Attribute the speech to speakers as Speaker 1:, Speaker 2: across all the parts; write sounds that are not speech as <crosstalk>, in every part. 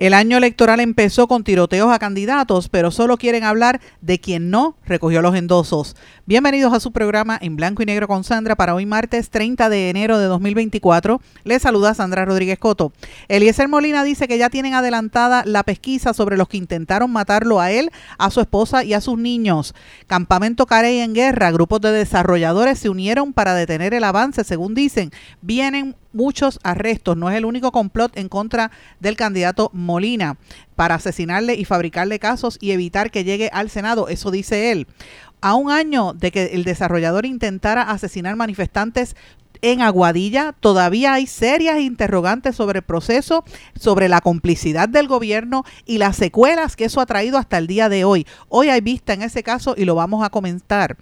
Speaker 1: El año electoral empezó con tiroteos a candidatos, pero solo quieren hablar de quien no recogió los endosos. Bienvenidos a su programa en blanco y negro con Sandra para hoy martes 30 de enero de 2024. Les saluda Sandra Rodríguez Coto. Eliezer Molina dice que ya tienen adelantada la pesquisa sobre los que intentaron matarlo a él, a su esposa y a sus niños. Campamento Carey en guerra, grupos de desarrolladores se unieron para detener el avance, según dicen. Vienen muchos arrestos. No es el único complot en contra del candidato Molina para asesinarle y fabricarle casos y evitar que llegue al Senado. Eso dice él. A un año de que el desarrollador intentara asesinar manifestantes en Aguadilla todavía hay serias interrogantes sobre el proceso, sobre la complicidad del gobierno y las secuelas que eso ha traído hasta el día de hoy. Hoy hay vista en ese caso y lo vamos a comentar.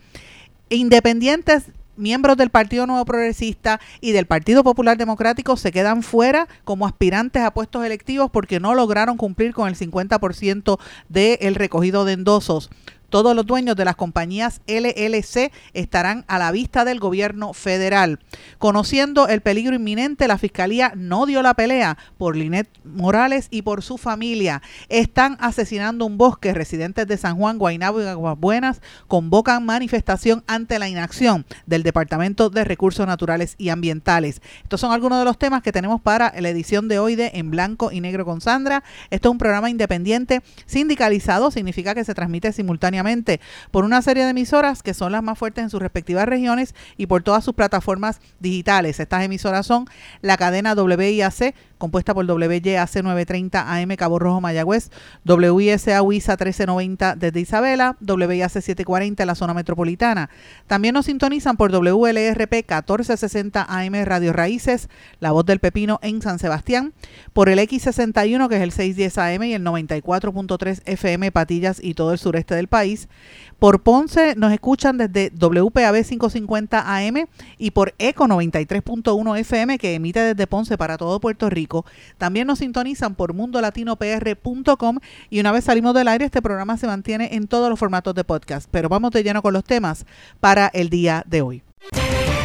Speaker 1: Independientes miembros del Partido Nuevo Progresista y del Partido Popular Democrático se quedan fuera como aspirantes a puestos electivos porque no lograron cumplir con el 50% del recogido de endosos. Todos los dueños de las compañías LLC estarán a la vista del gobierno federal. Conociendo el peligro inminente, la Fiscalía no dio la pelea por Linet Morales y por su familia. Están asesinando un bosque. Residentes de San Juan, Guaynabo y Aguas Buenas convocan manifestación ante la inacción del Departamento de Recursos Naturales y Ambientales. Estos son algunos de los temas que tenemos para la edición de hoy de En Blanco y Negro con Sandra. Esto es un programa independiente sindicalizado, significa que se transmite simultáneamente por una serie de emisoras que son las más fuertes en sus respectivas regiones y por todas sus plataformas digitales. Estas emisoras son la cadena WIAC compuesta por WYAC 930 AM Cabo Rojo Mayagüez, WISA WISA 1390 desde Isabela, WIAC 740 en la zona metropolitana. También nos sintonizan por WLRP 1460 AM Radio Raíces, La Voz del Pepino en San Sebastián, por el X61 que es el 610 AM y el 94.3 FM Patillas y todo el sureste del país. Por Ponce nos escuchan desde WPAB 550 AM y por ECO 93.1 FM que emite desde Ponce para todo Puerto Rico. También nos sintonizan por mundolatinopr.com y una vez salimos del aire este programa se mantiene en todos los formatos de podcast. Pero vamos de lleno con los temas para el día de hoy.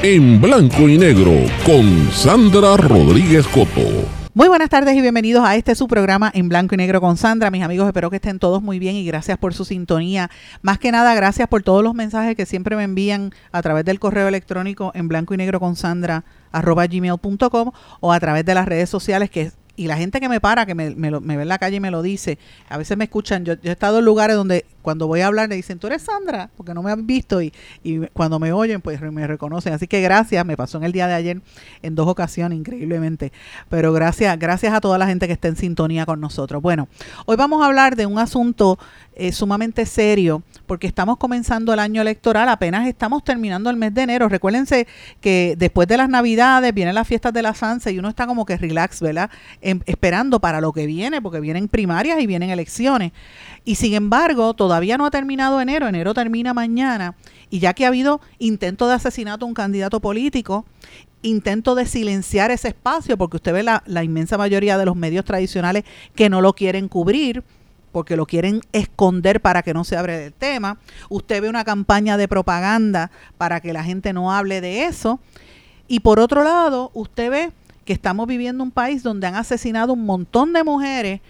Speaker 2: En blanco y negro con Sandra Rodríguez Coto.
Speaker 1: Muy buenas tardes y bienvenidos a este su programa en blanco y negro con Sandra. Mis amigos, espero que estén todos muy bien y gracias por su sintonía. Más que nada, gracias por todos los mensajes que siempre me envían a través del correo electrónico en blanco y negro con Sandra arroba gmail.com o a través de las redes sociales que y la gente que me para, que me, me, ve en la calle y me lo dice, a veces me escuchan, yo, he estado en lugares donde cuando voy a hablar me dicen, tú eres Sandra, porque no me han visto y, y cuando me oyen pues me reconocen. Así que gracias, me pasó en el día de ayer en dos ocasiones, increíblemente. Pero gracias, gracias a toda la gente que está en sintonía con nosotros. Bueno, hoy vamos a hablar de un asunto eh, sumamente serio porque estamos comenzando el año electoral, apenas estamos terminando el mes de enero. Recuérdense que después de las navidades vienen las fiestas de la Sanse y uno está como que relax, ¿verdad? Em, esperando para lo que viene, porque vienen primarias y vienen elecciones. Y sin embargo, todavía no ha terminado enero, enero termina mañana, y ya que ha habido intento de asesinato a un candidato político, intento de silenciar ese espacio, porque usted ve la, inmensa mayoría de los medios tradicionales que no lo quieren cubrir, porque lo quieren esconder para que no se hable del tema. Usted ve una campaña de propaganda para que la gente no hable de eso. Y por otro lado, usted ve que estamos viviendo un país donde han asesinado un montón de mujeres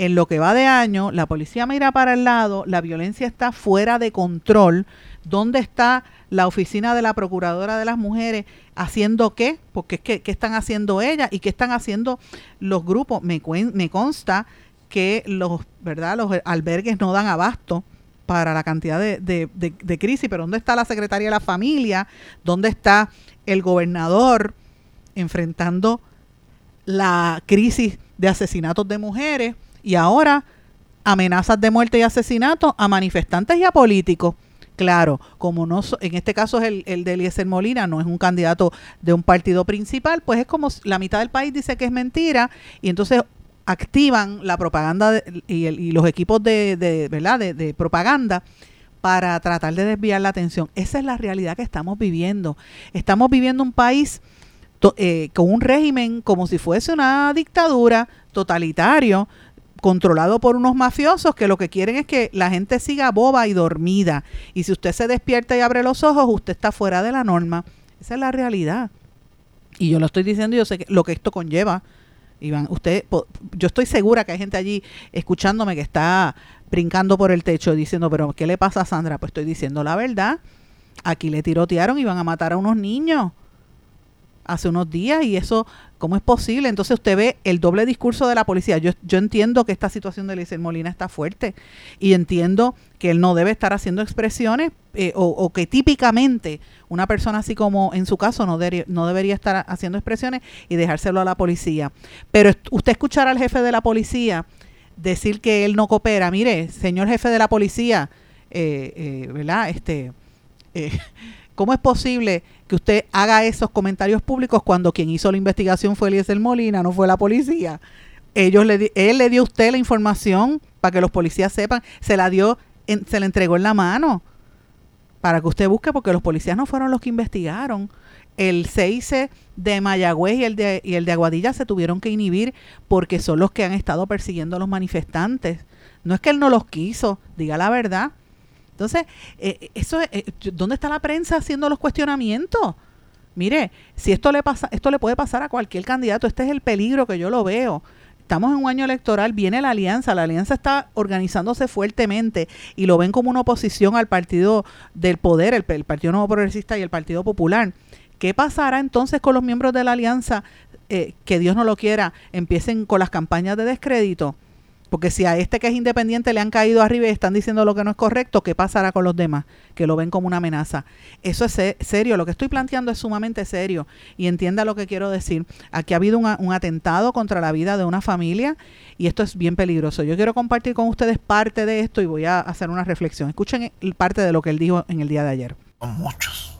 Speaker 1: en lo que va de año, la policía mira para el lado, la violencia está fuera de control. ¿Dónde está la oficina de la Procuradora de las Mujeres haciendo qué? Porque es que, ¿qué están haciendo ellas y qué están haciendo los grupos? Me, consta que los, ¿verdad? los albergues no dan abasto para la cantidad de, de, crisis, pero ¿dónde está la Secretaría de la Familia? ¿Dónde está el gobernador enfrentando la crisis de asesinatos de mujeres y ahora amenazas de muerte y asesinato a manifestantes y a políticos? Claro, como no en este caso es el, el de Eliezer Molina, no es un candidato de un partido principal, pues es como la mitad del país dice que es mentira y entonces activan la propaganda y, los equipos de, ¿verdad? De, propaganda para tratar de desviar la atención. Esa es la realidad que estamos viviendo. Estamos viviendo un país eh, con un régimen como si fuese una dictadura totalitario, controlado por unos mafiosos que lo que quieren es que la gente siga boba y dormida. Y si usted se despierta y abre los ojos, usted está fuera de la norma. Esa es la realidad. Y yo lo estoy diciendo, yo sé lo que esto conlleva. Iván, usted, yo estoy segura que hay gente allí escuchándome que está brincando por el techo diciendo, pero ¿qué le pasa a Sandra? Pues estoy diciendo la verdad. Aquí le tirotearon y van a matar a unos niños hace unos días y eso, ¿cómo es posible? Entonces usted ve el doble discurso de la policía. Yo, yo entiendo que esta situación de Eliezer Molina está fuerte y entiendo que él no debe estar haciendo expresiones eh, o, que típicamente una persona así como en su caso no, no debería estar haciendo expresiones y dejárselo a la policía. Pero usted escuchar al jefe de la policía decir que él no coopera, mire, señor jefe de la policía, eh, eh, ¿verdad? Este, <laughs> ¿Cómo es posible que usted haga esos comentarios públicos cuando quien hizo la investigación fue Eliezer Molina, no fue la policía. Ellos le él le dio a usted la información para que los policías sepan, se la dio, se la entregó en la mano para que usted busque, porque los policías no fueron los que investigaron. El 6 de Mayagüez y el de, y el de Aguadilla se tuvieron que inhibir porque son los que han estado persiguiendo a los manifestantes. No es que él no los quiso, diga la verdad. Entonces, eh, eso, eh, ¿dónde está la prensa haciendo los cuestionamientos? Mire, si esto le pasa, esto le puede pasar a cualquier candidato, este es el peligro que yo lo veo. Estamos en un año electoral, viene la alianza, la alianza está organizándose fuertemente y lo ven como una oposición al partido del poder, el, Partido Nuevo Progresista y el Partido Popular. ¿Qué pasará entonces con los miembros de la alianza eh, que Dios no lo quiera, empiecen con las campañas de descrédito? Porque si a este que es independiente le han caído arriba y están diciendo lo que no es correcto, ¿qué pasará con los demás? Que lo ven como una amenaza. Eso es serio. Lo que estoy planteando es sumamente serio. Y entienda lo que quiero decir. Aquí ha habido un atentado contra la vida de una familia y esto es bien peligroso. Yo quiero compartir con ustedes parte de esto y voy a hacer una reflexión. Escuchen parte de lo que él dijo en el día de ayer.
Speaker 3: Son muchos.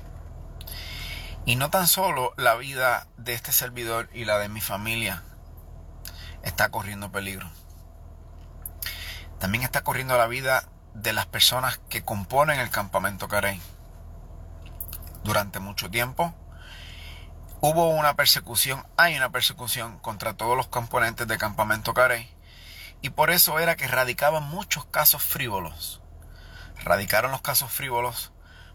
Speaker 3: Y no tan solo la vida de este servidor y la de mi familia está corriendo peligro también está corriendo la vida de las personas que componen el campamento Carey. Durante mucho tiempo hubo una persecución, hay una persecución contra todos los componentes del campamento Carey. Y por eso era que radicaban muchos casos frívolos. Radicaron los casos frívolos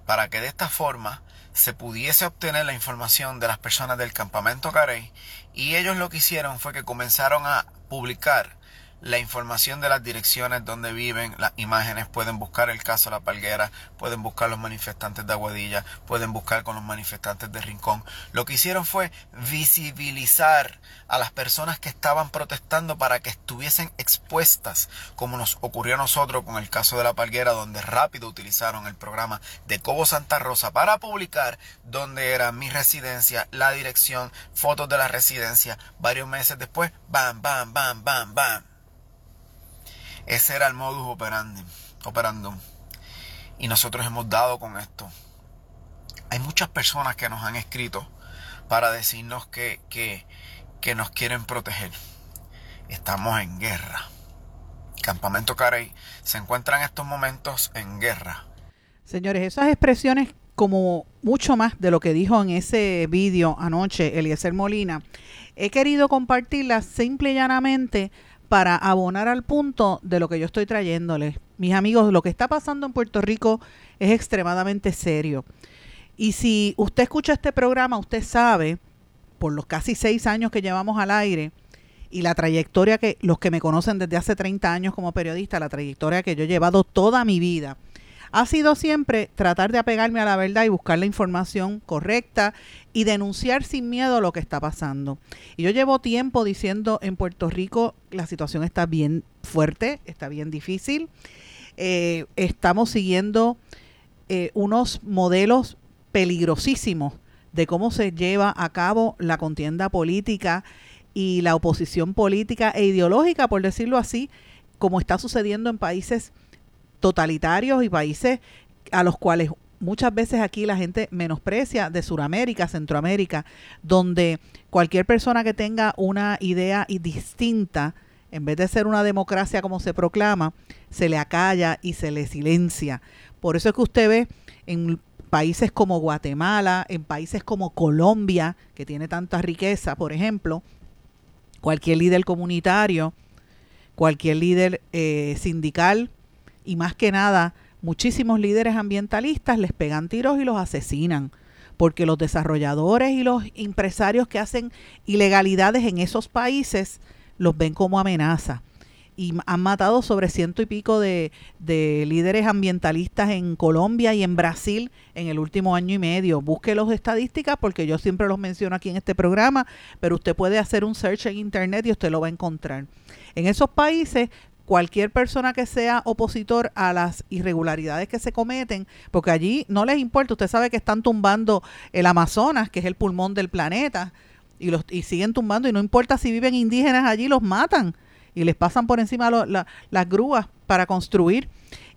Speaker 3: para que de esta forma se pudiese obtener la información de las personas del campamento Carey. Y ellos lo que hicieron fue que comenzaron a publicar la información de las direcciones donde viven, las imágenes, pueden buscar el caso de la Palguera, pueden buscar los manifestantes de Aguadilla, pueden buscar con los manifestantes de Rincón. Lo que hicieron fue visibilizar a las personas que estaban protestando para que estuviesen expuestas, como nos ocurrió a nosotros con el caso de la Palguera, donde rápido utilizaron el programa de Cobo Santa Rosa para publicar dónde era mi residencia, la dirección, fotos de la residencia. Varios meses después, bam, bam, bam, bam, bam ese era el modus operandi, operandum. Y nosotros hemos dado con esto. Hay muchas personas que nos han escrito para decirnos que, que, que nos quieren proteger. Estamos en guerra. Campamento Carey se encuentra en estos momentos en guerra.
Speaker 1: Señores, esas expresiones como mucho más de lo que dijo en ese vídeo anoche Eliezer Molina, he querido compartirlas simple y llanamente para abonar al punto de lo que yo estoy trayéndoles. Mis amigos, lo que está pasando en Puerto Rico es extremadamente serio. Y si usted escucha este programa, usted sabe, por los casi seis años que llevamos al aire, y la trayectoria que los que me conocen desde hace 30 años como periodista, la trayectoria que yo he llevado toda mi vida, ha sido siempre tratar de apegarme a la verdad y buscar la información correcta y denunciar sin miedo lo que está pasando. Y yo llevo tiempo diciendo en Puerto Rico la situación está bien fuerte, está bien difícil. Eh, estamos siguiendo eh, unos modelos peligrosísimos de cómo se lleva a cabo la contienda política y la oposición política e ideológica, por decirlo así, como está sucediendo en países totalitarios y países a los cuales muchas veces aquí la gente menosprecia de Sudamérica, Centroamérica, donde cualquier persona que tenga una idea distinta en vez de ser una democracia como se proclama, se le acalla y se le silencia. Por eso es que usted ve en países como Guatemala, en países como Colombia, que tiene tanta riqueza, por ejemplo, cualquier líder comunitario, cualquier líder eh, sindical y más que nada, muchísimos líderes ambientalistas les pegan tiros y los asesinan porque los desarrolladores y los empresarios que hacen ilegalidades en esos países los ven como amenaza y han matado sobre ciento y pico de, líderes ambientalistas en Colombia y en Brasil en el último año y medio. Busque las estadísticas porque yo siempre los menciono aquí en este programa, pero usted puede hacer un search en internet y usted lo va a encontrar. En esos países cualquier persona que sea opositor a las irregularidades que se cometen, porque allí no les importa, usted sabe que están tumbando el Amazonas, que es el pulmón del planeta, y, los, y siguen tumbando, y no importa si viven indígenas allí, los matan y les pasan por encima las grúas para construir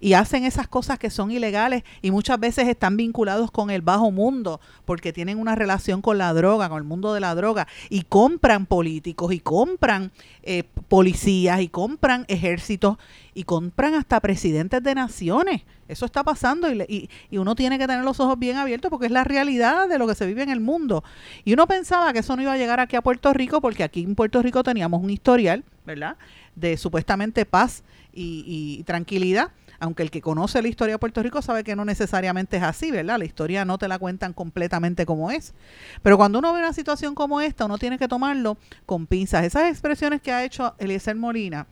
Speaker 1: y hacen esas cosas que son ilegales y muchas veces están vinculados con el bajo mundo porque tienen una relación con la droga, con el mundo de la droga y compran políticos y compran eh, policías y compran ejércitos y compran hasta presidentes de naciones. Eso está pasando y, y, uno tiene que tener los ojos bien abiertos porque es la realidad de lo que se vive en el mundo. Y uno pensaba que eso no iba a llegar aquí a Puerto Rico porque aquí en Puerto Rico teníamos un historial, ¿verdad? De supuestamente paz y, y tranquilidad aunque el que conoce la historia de Puerto Rico sabe que no necesariamente es así, ¿verdad? La historia no te la cuentan completamente como es. Pero cuando uno ve una situación como esta, uno tiene que tomarlo con pinzas. Esas expresiones que ha hecho Eliezer Molina,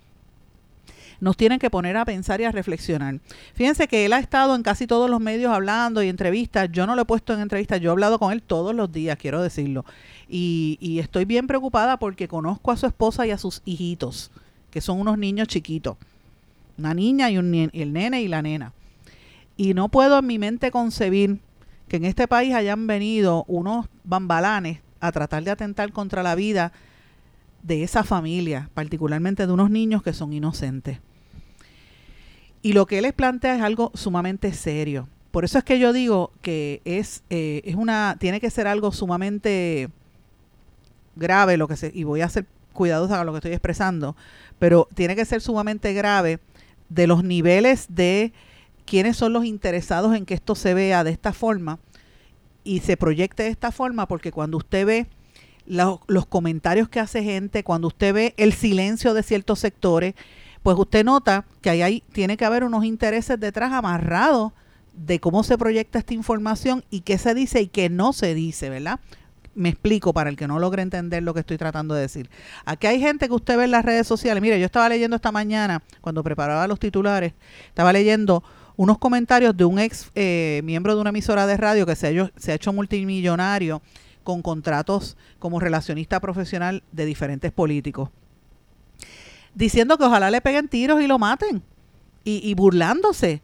Speaker 1: nos tienen que poner a pensar y a reflexionar. Fíjense que él ha estado en casi todos los medios hablando y entrevistas. Yo no lo he puesto en entrevistas, yo he hablado con él todos los días, quiero decirlo. Y, y estoy bien preocupada porque conozco a su esposa y a sus hijitos, que son unos niños chiquitos una niña y, un, el nene y la nena. Y no puedo en mi mente concebir que en este país hayan venido unos bambalanes a tratar de atentar contra la vida de esa familia, particularmente de unos niños que son inocentes. Y lo que él les plantea es algo sumamente serio. Por eso es que yo digo que es, eh, es una, tiene que ser algo sumamente grave lo que se, y voy a ser cuidadosa con lo que estoy expresando, pero tiene que ser sumamente grave de los niveles de quiénes son los interesados en que esto se vea de esta forma y se proyecte de esta forma, porque cuando usted ve los comentarios que hace gente, cuando usted ve el silencio de ciertos sectores, pues usted nota que ahí hay, tiene que haber unos intereses detrás amarrados de cómo se proyecta esta información y qué se dice y qué no se dice, ¿verdad? Me explico para el que no logre entender lo que estoy tratando de decir. Aquí hay gente que usted ve en las redes sociales. Mire, yo estaba leyendo esta mañana, cuando preparaba los titulares, estaba leyendo unos comentarios de un ex eh, miembro de una emisora de radio que se ha, hecho multimillonario con contratos como relacionista profesional de diferentes políticos. Diciendo que ojalá le peguen tiros y lo maten. Y, y burlándose.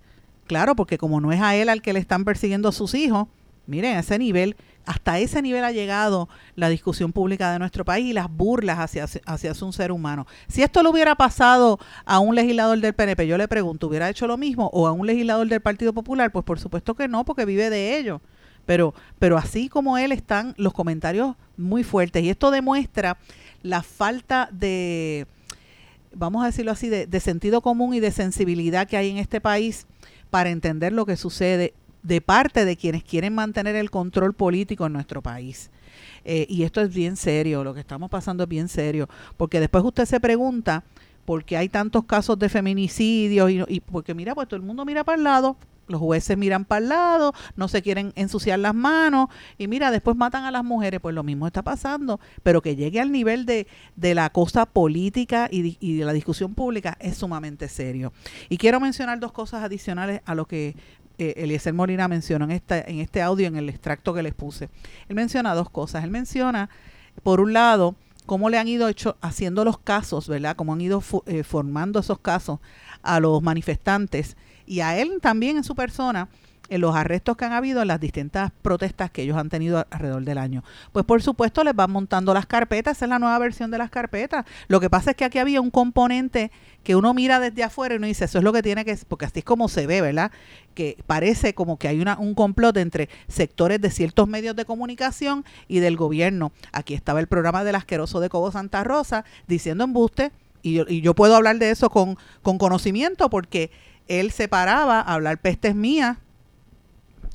Speaker 1: Claro, porque como no es a él al que le están persiguiendo a sus hijos, miren, a ese nivel hasta ese nivel ha llegado la discusión pública de nuestro país y las burlas hacia, hacia un ser humano. Si esto lo hubiera pasado a un legislador del PNP, yo le pregunto, ¿hubiera hecho lo mismo? ¿O a un legislador del Partido Popular? Pues por supuesto que no, porque vive de ello. Pero, pero así como él están los comentarios muy fuertes. Y esto demuestra la falta de, vamos a decirlo así, de sentido común y de sensibilidad que hay en este país para entender lo que sucede de parte de quienes quieren mantener el control político en nuestro país. Eh, y esto es bien serio, lo que estamos pasando es bien serio, porque después usted se pregunta por qué hay tantos casos de feminicidios y, y porque mira, pues todo el mundo mira para el lado, los jueces miran para el lado, no se quieren ensuciar las manos y mira, después matan a las mujeres, pues lo mismo está pasando, pero que llegue al nivel de, de la cosa política y, y, de la discusión pública es sumamente serio. Y quiero mencionar dos cosas adicionales a lo que eh, Eliezer Molina mencionó en, esta, en este audio, en el extracto que les puse. Él menciona dos cosas. Él menciona, por un lado, cómo le han ido hecho, haciendo los casos, ¿verdad? Cómo han ido eh, formando esos casos a los manifestantes y a él también en su persona en los arrestos que han habido en las distintas protestas que ellos han tenido alrededor del año. Pues por supuesto les van montando las carpetas, esa es la nueva versión de las carpetas. Lo que pasa es que aquí había un componente que uno mira desde afuera y uno dice, eso es lo que tiene que, porque así es como se ve, ¿verdad? Que parece como que hay un complot entre sectores de ciertos medios de comunicación y del gobierno. Aquí estaba el programa del asqueroso de Cobo Santa Rosa diciendo embuste Y yo, puedo hablar de eso con, con conocimiento porque él se paraba a hablar pestes mías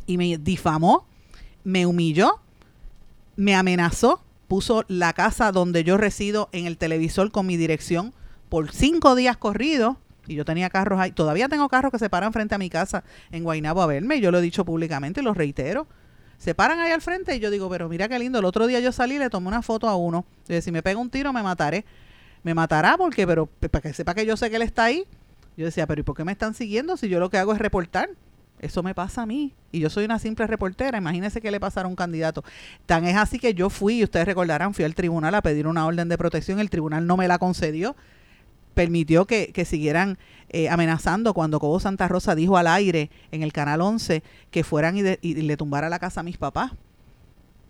Speaker 1: y me difamó, me humilló, me amenazó, puso la casa donde yo resido en el televisor con mi dirección por cinco días corridos. Y yo tenía carros ahí. Todavía tengo carros que se paran frente a mi casa en Guaynabo a verme. Yo lo he dicho públicamente y lo reitero. Se paran ahí al frente y yo digo, pero mira qué lindo. El otro día yo salí y le tomé una foto a uno. Y si me pega un tiro me mataré. Me matará porque, pero para que sepa que yo sé que él está ahí. Yo decía, pero ¿y por qué me están siguiendo si yo lo que hago es reportar? Eso me pasa a mí. Y yo soy una simple reportera. Imagínense que le pasara a un candidato. Tan es así que yo fui, y ustedes recordarán, fui al tribunal a pedir una orden de protección. El tribunal no me la concedió. Permitió que, siguieran eh, amenazando cuando Cobo Santa Rosa dijo al aire en el Canal 11 que fueran y, le tumbara la casa a mis papás.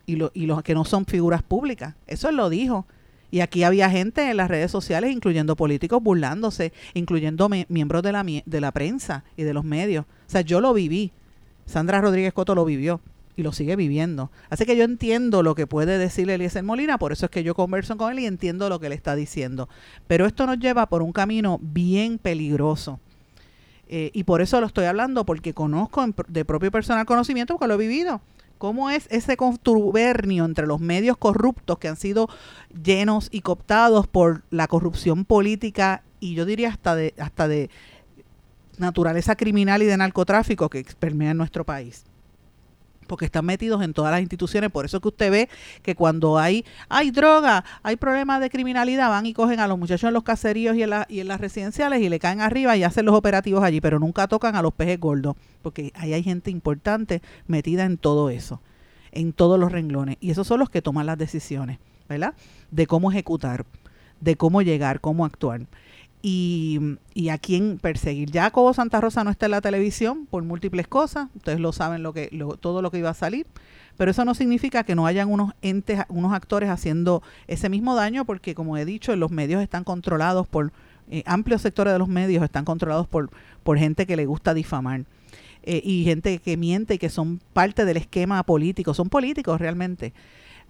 Speaker 1: Y, lo, y los que no son figuras públicas. Eso él lo dijo. Y aquí había gente en las redes sociales, incluyendo políticos, burlándose, incluyendo miembros de la, de la prensa y de los medios. O sea, yo lo viví. Sandra Rodríguez Coto lo vivió y lo sigue viviendo. Así que yo entiendo lo que puede decirle Eliezer Molina, por eso es que yo converso con él y entiendo lo que él está diciendo. Pero esto nos lleva por un camino bien peligroso. Eh, y por eso lo estoy hablando, porque conozco de propio personal conocimiento, porque lo he vivido. ¿Cómo es ese contubernio entre los medios corruptos que han sido llenos y cooptados por la corrupción política y yo diría hasta de, hasta de naturaleza criminal y de narcotráfico que permea en nuestro país? Porque están metidos en todas las instituciones. Por eso que usted ve que cuando hay, hay droga, hay problemas de criminalidad, van y cogen a los muchachos en los caseríos y en, y en las residenciales y le caen arriba y hacen los operativos allí, pero nunca tocan a los pejes gordos, porque ahí hay gente importante metida en todo eso, en todos los renglones. Y esos son los que toman las decisiones, ¿verdad? De cómo ejecutar, de cómo llegar, cómo actuar y, y, a quién perseguir. Jacobo Santa Rosa no está en la televisión por múltiples cosas, ustedes lo saben lo que, todo lo que iba a salir, pero eso no significa que no hayan unos entes, unos actores haciendo ese mismo daño, porque como he dicho, los medios están controlados por, eh, amplios sectores de los medios están controlados por, por gente que le gusta difamar. Eh, y gente que miente y que son parte del esquema político, son políticos realmente.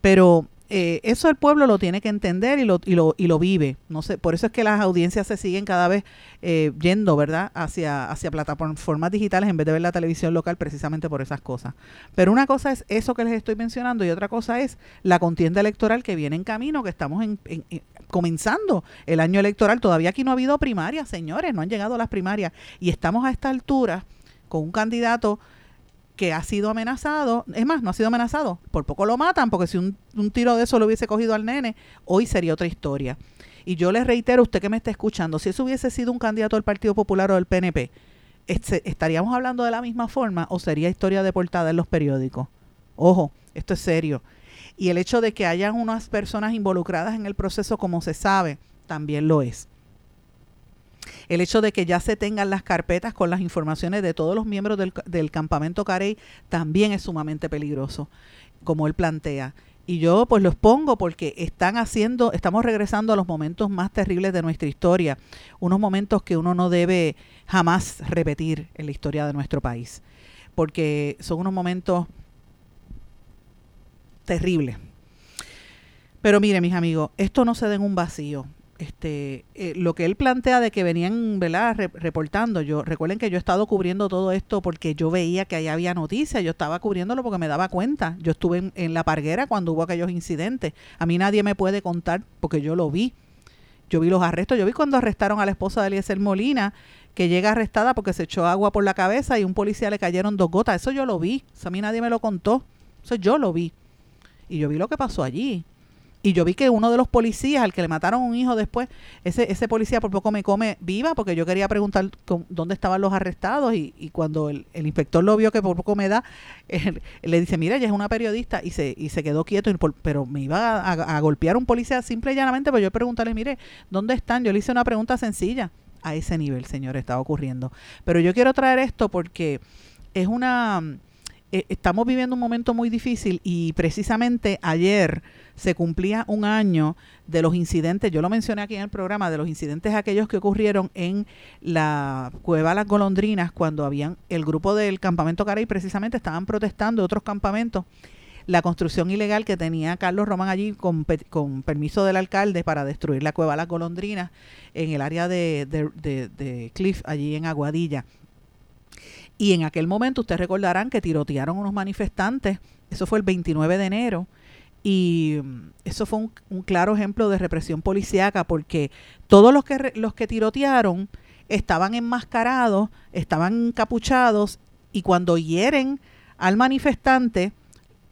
Speaker 1: Pero eh, eso el pueblo lo tiene que entender y lo, y lo, y lo vive. No sé, por eso es que las audiencias se siguen cada vez eh, yendo, ¿verdad?, hacia, hacia plataformas digitales en vez de ver la televisión local precisamente por esas cosas. Pero una cosa es eso que les estoy mencionando y otra cosa es la contienda electoral que viene en camino, que estamos en, comenzando el año electoral. Todavía aquí no ha habido primarias, señores, no han llegado las primarias y estamos a esta altura con un candidato que ha sido amenazado, es más, no ha sido amenazado, por poco lo matan, porque si un, tiro de eso lo hubiese cogido al nene, hoy sería otra historia. Y yo le reitero, usted que me está escuchando, si eso hubiese sido un candidato del Partido Popular o del PNP, este, ¿estaríamos hablando de la misma forma o sería historia de portada en los periódicos? Ojo, esto es serio. Y el hecho de que hayan unas personas involucradas en el proceso, como se sabe, también lo es. El hecho de que ya se tengan las carpetas con las informaciones de todos los miembros del, campamento Carey también es sumamente peligroso, como él plantea. Y yo pues los pongo porque están haciendo, estamos regresando a los momentos más terribles de nuestra historia, unos momentos que uno no debe jamás repetir en la historia de nuestro país, porque son unos momentos terribles. Pero mire, mis amigos, esto no se da en un vacío este, eh, lo que él plantea de que venían ¿verdad? reportando, yo recuerden que yo he estado cubriendo todo esto porque yo veía que ahí había noticias, yo estaba cubriéndolo porque me daba cuenta, yo estuve en, la parguera cuando hubo aquellos incidentes, a mí nadie me puede contar porque yo lo vi, yo vi los arrestos, yo vi cuando arrestaron a la esposa de Eliezer Molina, que llega arrestada porque se echó agua por la cabeza y un policía le cayeron dos gotas, eso yo lo vi, eso a mí nadie me lo contó, eso yo lo vi, y yo vi lo que pasó allí. Y yo vi que uno de los policías, al que le mataron un hijo después, ese, ese policía por poco me come viva porque yo quería preguntar dónde estaban los arrestados y, y cuando el, inspector lo vio que por poco me da, <laughs> le dice, mira, ella es una periodista y se, y se quedó quieto, pero me iba a, golpear un policía simple y llanamente, pues yo preguntarle, mire, ¿dónde están? Yo le hice una pregunta sencilla. A ese nivel, señor, estaba ocurriendo. Pero yo quiero traer esto porque es una... Eh, estamos viviendo un momento muy difícil y precisamente ayer se cumplía un año de los incidentes, yo lo mencioné aquí en el programa, de los incidentes aquellos que ocurrieron en la cueva Las Golondrinas cuando habían el grupo del campamento Caray precisamente estaban protestando otros campamentos la construcción ilegal que tenía Carlos Román allí con, permiso del alcalde para destruir la cueva Las Golondrinas en el área de Cliff, allí en Aguadilla. Y en aquel momento ustedes recordarán que tirotearon unos manifestantes, eso fue el 29 de enero, y mm, eso fue un, claro ejemplo de represión policíaca porque todos los que, los que tirotearon estaban enmascarados, estaban encapuchados y cuando hieren al manifestante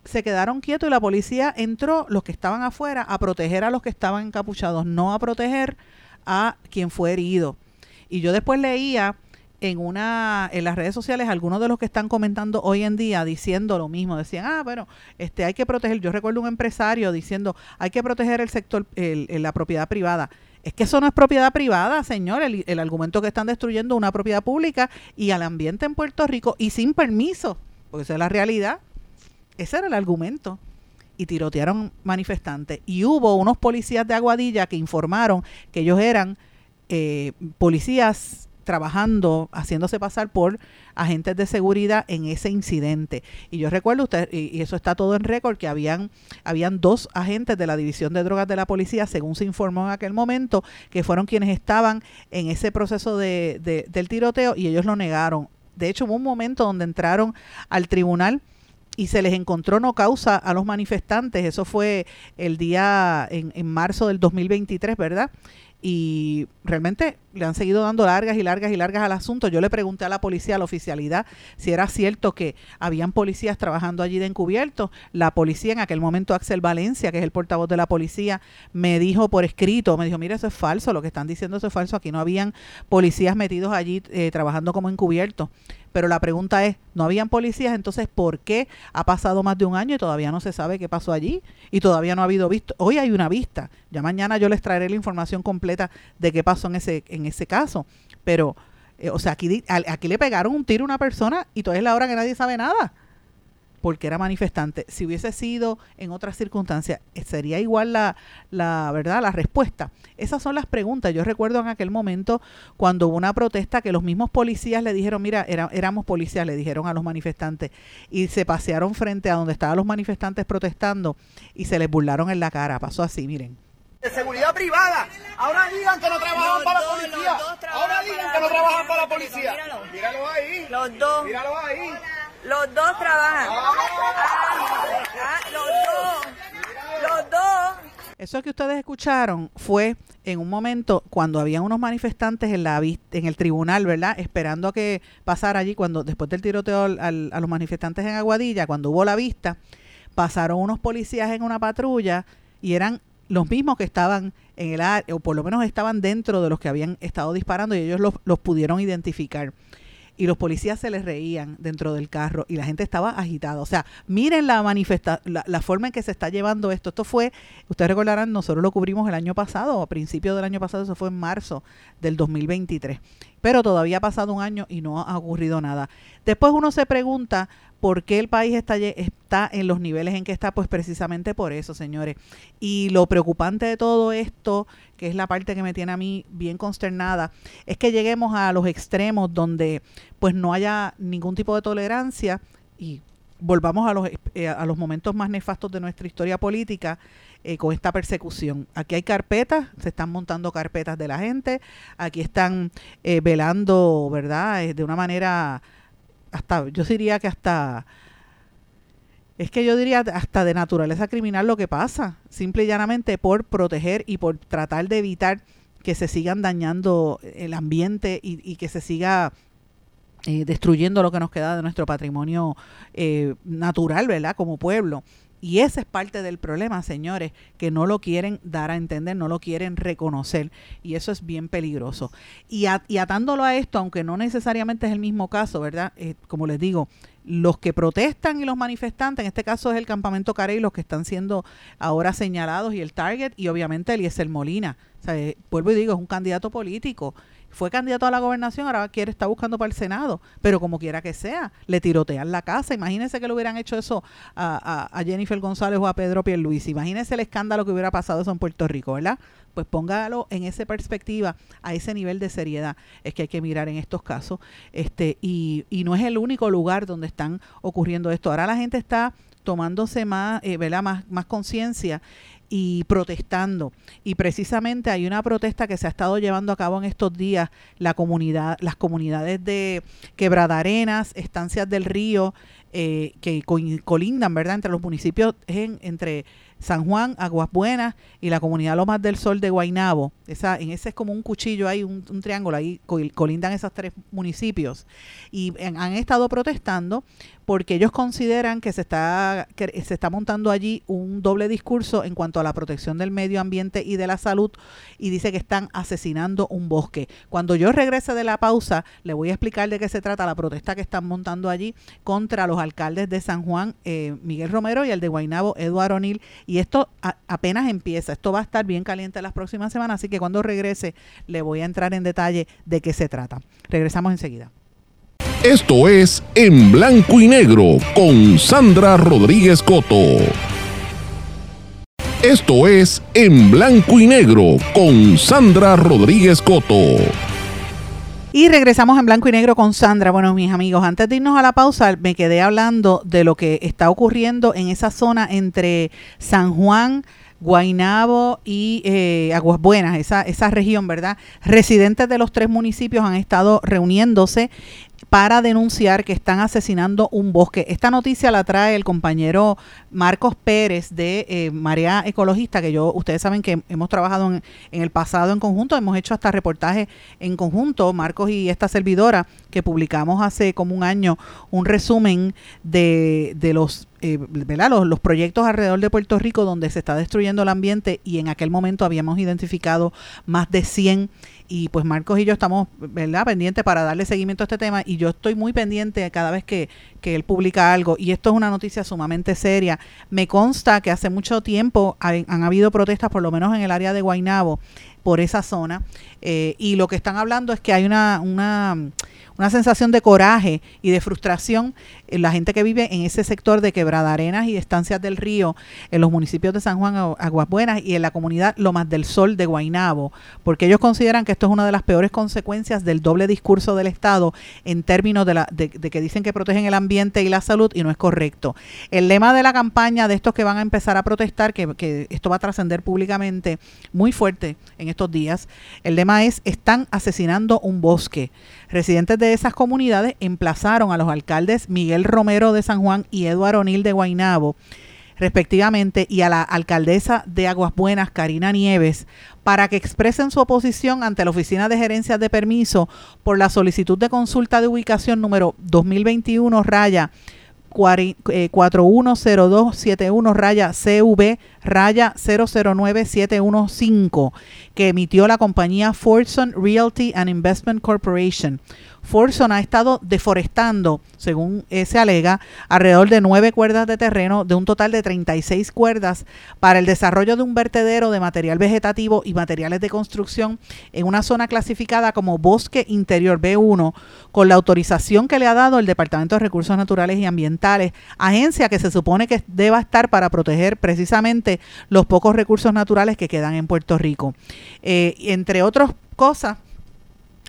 Speaker 1: se quedaron quietos y la policía entró, los que estaban afuera, a proteger a los que estaban encapuchados, no a proteger a quien fue herido. Y yo después leía en una en las redes sociales algunos de los que están comentando hoy en día diciendo lo mismo decían ah bueno este hay que proteger yo recuerdo un empresario diciendo hay que proteger el sector el, la propiedad privada es que eso no es propiedad privada, señor. El, el, argumento que están destruyendo una propiedad pública y al ambiente en Puerto Rico y sin permiso, porque esa es la realidad. Ese era el argumento. Y tirotearon manifestantes. Y hubo unos policías de Aguadilla que informaron que ellos eran eh, policías trabajando, haciéndose pasar por agentes de seguridad en ese incidente. Y yo recuerdo usted, y, eso está todo en récord, que habían, habían dos agentes de la División de Drogas de la Policía, según se informó en aquel momento, que fueron quienes estaban en ese proceso de, del tiroteo y ellos lo negaron. De hecho, hubo un momento donde entraron al tribunal y se les encontró no causa a los manifestantes. Eso fue el día en, en marzo del 2023, ¿verdad? Y realmente le han seguido dando largas y largas y largas al asunto. Yo le pregunté a la policía, a la oficialidad, si era cierto que habían policías trabajando allí de encubierto. La policía, en aquel momento Axel Valencia, que es el portavoz de la policía, me dijo por escrito, me dijo, mira, eso es falso, lo que están diciendo eso es falso, aquí no habían policías metidos allí eh, trabajando como encubierto. Pero la pregunta es, ¿no habían policías? Entonces, ¿por qué ha pasado más de un año y todavía no se sabe qué pasó allí? Y todavía no ha habido visto. Hoy hay una vista. Ya mañana yo les traeré la información completa de qué pasó en ese, en ese caso. Pero, eh, o sea, aquí, aquí le pegaron un tiro a una persona y todavía es la hora que nadie sabe nada porque era manifestante. Si hubiese sido en otras circunstancias, eh, sería igual la, la verdad, la respuesta. Esas son las preguntas. Yo recuerdo en aquel momento cuando hubo una protesta que los mismos policías le dijeron, mira, éramos policías, le dijeron a los manifestantes, y se pasearon frente a donde estaban los manifestantes protestando y se les burlaron en la cara. Pasó así, miren
Speaker 4: de seguridad privada. Ahora digan que no trabajan para la policía. Ahora digan que no trabajan para la policía. Míralo ahí.
Speaker 5: Los dos.
Speaker 4: Míralo ahí.
Speaker 5: Los dos trabajan. Ah, los dos. Los dos.
Speaker 1: Eso que ustedes escucharon fue en un momento cuando había unos manifestantes en la en el tribunal, ¿verdad? Esperando a que pasara allí cuando después del tiroteo a los manifestantes en Aguadilla, cuando hubo la vista, pasaron unos policías en una patrulla y eran los mismos que estaban en el área, o por lo menos estaban dentro de los que habían estado disparando y ellos los, los pudieron identificar y los policías se les reían dentro del carro y la gente estaba agitada. O sea, miren la manifesta la, forma en que se está llevando esto. Esto fue, ustedes recordarán, nosotros lo cubrimos el año pasado, a principios del año pasado, eso fue en marzo del 2023. Pero todavía ha pasado un año y no ha ocurrido nada. Después uno se pregunta por qué el país está, en los niveles en que está, pues precisamente por eso, señores. Y lo preocupante de todo esto, que es la parte que me tiene a mí bien consternada, es que lleguemos a los extremos donde pues no haya ningún tipo de tolerancia y volvamos a los, eh, a los momentos más nefastos de nuestra historia política eh, con esta persecución. Aquí hay carpetas, se están montando carpetas de la gente, aquí están eh, velando, ¿verdad? de una manera hasta, yo diría que hasta, es que yo diría hasta de naturaleza criminal lo que pasa, simple y llanamente por proteger y por tratar de evitar que se sigan dañando el ambiente y, que se siga eh, destruyendo lo que nos queda de nuestro patrimonio eh, natural, ¿verdad? Como pueblo. Y ese es parte del problema, señores, que no lo quieren dar a entender, no lo quieren reconocer. Y eso es bien peligroso. Y, atándolo a esto, aunque no necesariamente es el mismo caso, ¿verdad? Eh, como les digo, los que protestan y los manifestantes, en este caso es el campamento Carey, los que están siendo ahora señalados y el target, y obviamente Eliezer Molina. O sea, eh, vuelvo y digo, es un candidato político fue candidato a la gobernación, ahora quiere estar buscando para el Senado, pero como quiera que sea, le tirotean la casa. Imagínense que le hubieran hecho eso a, a, Jennifer González o a Pedro Pierluisi. Imagínense el escándalo que hubiera pasado eso en Puerto Rico, ¿verdad? Pues póngalo en esa perspectiva, a ese nivel de seriedad es que hay que mirar en estos casos. este Y, y no es el único lugar donde están ocurriendo esto. Ahora la gente está tomándose más, eh, más, más conciencia y protestando. Y precisamente hay una protesta que se ha estado llevando a cabo en estos días, la comunidad, las comunidades de Quebrada Arenas, Estancias del Río, eh, que colindan, ¿verdad?, entre los municipios, en, entre San Juan, Aguas Buenas y la comunidad Lomas del Sol de Guainabo. Esa, en ese es como un cuchillo, hay un, triángulo, ahí colindan esos tres municipios. Y han estado protestando porque ellos consideran que se está, se está montando allí un doble discurso en cuanto a la protección del medio ambiente y de la salud y dice que están asesinando un bosque. Cuando yo regrese de la pausa, le voy a explicar de qué se trata la protesta que están montando allí contra los alcaldes de San Juan, eh, Miguel Romero, y el de Guainabo, Eduardo O'Neill. Y esto apenas empieza, esto va a estar bien caliente las próximas semanas, así que cuando regrese le voy a entrar en detalle de qué se trata. Regresamos enseguida.
Speaker 2: Esto es En Blanco y Negro con Sandra Rodríguez Coto. Esto es En Blanco y Negro con Sandra Rodríguez Coto.
Speaker 1: Y regresamos en blanco y negro con Sandra. Bueno, mis amigos, antes de irnos a la pausa, me quedé hablando de lo que está ocurriendo en esa zona entre San Juan, Guainabo y eh, Aguas Buenas, esa, esa región, ¿verdad? Residentes de los tres municipios han estado reuniéndose para denunciar que están asesinando un bosque. Esta noticia la trae el compañero Marcos Pérez de eh, Marea Ecologista, que yo, ustedes saben que hemos trabajado en, el pasado en conjunto, hemos hecho hasta reportajes en conjunto, Marcos y esta servidora, que publicamos hace como un año un resumen de, de los eh, Los, los, proyectos alrededor de Puerto Rico donde se está destruyendo el ambiente y en aquel momento habíamos identificado más de 100 y pues Marcos y yo estamos ¿verdad? pendientes para darle seguimiento a este tema y yo estoy muy pendiente cada vez que, que él publica algo y esto es una noticia sumamente seria. Me consta que hace mucho tiempo han, habido protestas, por lo menos en el área de Guainabo, por esa zona eh, y lo que están hablando es que hay una, una una sensación de coraje y de frustración la gente que vive en ese sector de Quebrada Arenas y Estancias del Río, en los municipios de San Juan, Aguas Buenas y en la comunidad Lomas del Sol de Guainabo, porque ellos consideran que esto es una de las peores consecuencias del doble discurso del Estado en términos de, la, de, que dicen que protegen el ambiente y la salud y no es correcto. El lema de la campaña de estos que van a empezar a protestar, que, que esto va a trascender públicamente muy fuerte en estos días, el lema es, están asesinando un bosque. Residentes de esas comunidades emplazaron a los alcaldes Miguel Romero de San Juan y Eduardo O'Neill de Guainabo, respectivamente, y a la alcaldesa de Aguas Buenas, Karina Nieves, para que expresen su oposición ante la Oficina de Gerencias de Permiso por la solicitud de consulta de ubicación número 2021 raya 410271 raya CV raya 009715 que emitió la compañía Fortson Realty and Investment Corporation Forson ha estado deforestando, según se alega, alrededor de nueve cuerdas de terreno de un total de 36 cuerdas para el desarrollo de un vertedero de material vegetativo y materiales de construcción en una zona clasificada como Bosque Interior B1, con la autorización que le ha dado el Departamento de Recursos Naturales y Ambientales, agencia que se supone que deba estar para proteger precisamente los pocos recursos naturales que quedan en Puerto Rico. Eh, entre otras cosas,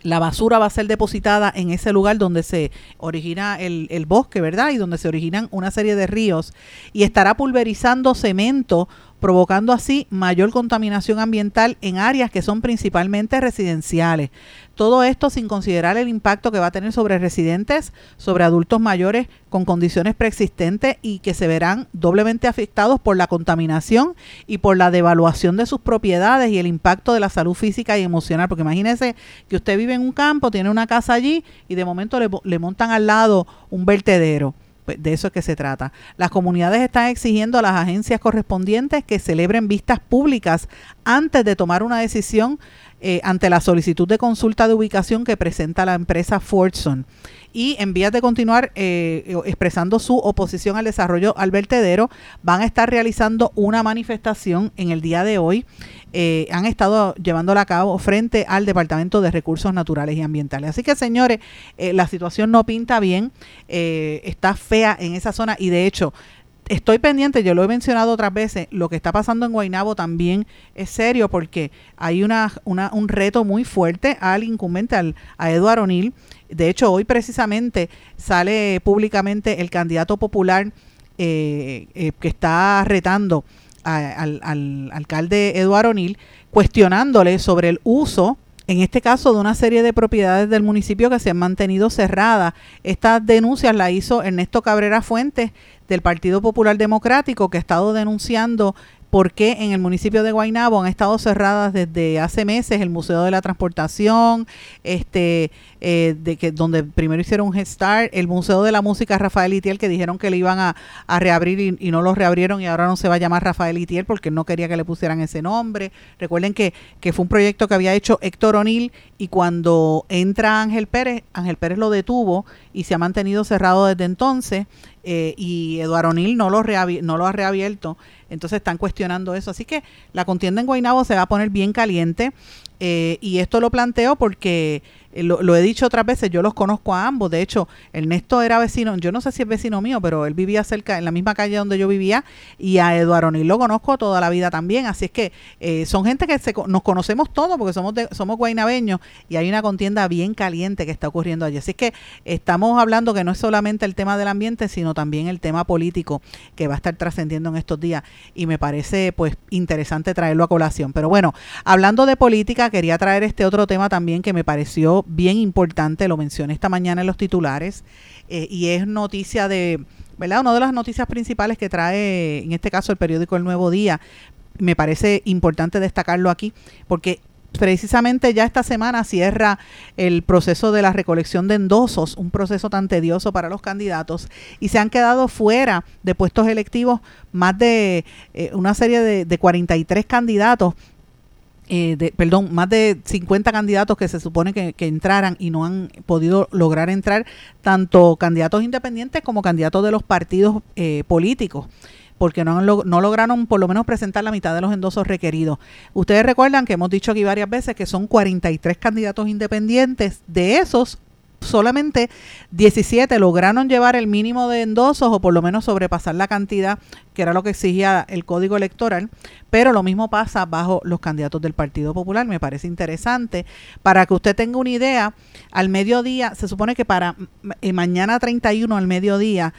Speaker 1: la basura va a ser depositada en ese lugar donde se origina el, el, bosque, ¿verdad? Y donde se originan una serie de ríos y estará pulverizando cemento provocando así mayor contaminación ambiental en áreas que son principalmente residenciales. Todo esto sin considerar el impacto que va a tener sobre residentes, sobre adultos mayores con condiciones preexistentes y que se verán doblemente afectados por la contaminación y por la devaluación de sus propiedades y el impacto de la salud física y emocional. Porque imagínese que usted vive en un campo, tiene una casa allí y de momento le, le montan al lado un vertedero de eso es que se trata. Las comunidades están exigiendo a las agencias correspondientes que celebren vistas públicas antes de tomar una decisión eh, ante la solicitud de consulta de ubicación que presenta la empresa Fordson y en vías de continuar eh, expresando su oposición al desarrollo al vertedero, van a estar realizando una manifestación en el día de hoy. Eh, han estado llevándola a cabo frente al Departamento de Recursos Naturales y Ambientales. Así que, señores, eh, la situación no pinta bien, está fea en esa zona y de hecho estoy pendiente, yo lo he mencionado otras veces, lo que está pasando en Guainabo también es serio porque hay una, un reto muy fuerte al incumbente, al, a Eduardo O'Neill, de hecho, hoy precisamente sale públicamente el candidato popular eh, eh, que está retando al, al, alcalde Eduardo O'Neill, cuestionándole sobre el uso en este caso de una serie de propiedades del municipio que se han mantenido cerradas. Estas denuncias las hizo Ernesto Cabrera Fuentes del Partido Popular Democrático, que ha estado denunciando por qué en el municipio de Guaynabo han estado cerradas desde hace meses el Museo de la Transportación, este, eh, de que donde primero hicieron un Head Start, el Museo de la Música Rafael Itiel, que dijeron que le iban a, reabrir y, no lo reabrieron y ahora no se va a llamar Rafael Itiel porque no quería que le pusieran ese nombre. Recuerden que, que fue un proyecto que había hecho Héctor O'Neill y cuando entra Ángel Pérez, Ángel Pérez lo detuvo y se ha mantenido cerrado desde entonces. Eh, y Eduardo O'Neill no no lo ha reabierto. Entonces están cuestionando eso. Así que la contienda en Guaynabo se va a poner bien caliente. Eh, y esto lo planteo porque eh, lo, he dicho otras veces, yo los conozco a ambos. De hecho, Ernesto era vecino, yo no sé si es vecino mío, pero él vivía cerca, en la misma calle donde yo vivía, y a Eduardo O'Neill lo conozco toda la vida también. Así es que eh, son gente que nos conocemos todos porque somos, somos guaynabeños y hay una contienda bien caliente que está ocurriendo allí. Así es que estamos hablando que no es solamente el tema del ambiente, sino también el tema político que va a estar trascendiendo en estos días. Y me parece pues interesante traerlo a colación. Pero bueno, hablando de política, quería traer este otro tema también que me pareció bien importante, lo mencioné esta mañana en los titulares, eh, y es noticia de, ¿verdad? Una de las noticias principales que trae, en este caso, el periódico El Nuevo Día. Me parece importante destacarlo aquí, porque precisamente ya esta semana cierra el proceso de la recolección de endosos, un proceso tan tedioso para los candidatos, y se han quedado fuera de puestos electivos más de eh, una serie de, de 43 candidatos eh, de, perdón, más de 50 candidatos que se supone que, entraran y no han podido lograr entrar, tanto candidatos independientes como candidatos de los partidos eh, políticos porque no, no lograron por lo menos presentar la mitad de los endosos requeridos. Ustedes recuerdan que hemos dicho aquí varias veces que son 43 candidatos independientes, de esos solamente 17 lograron llevar el mínimo de endosos o por lo menos sobrepasar la cantidad que era lo que exigía el código electoral, pero lo mismo pasa bajo los candidatos del Partido Popular, me parece interesante. Para que usted tenga una idea, al mediodía, se supone que para eh, mañana 31 al mediodía,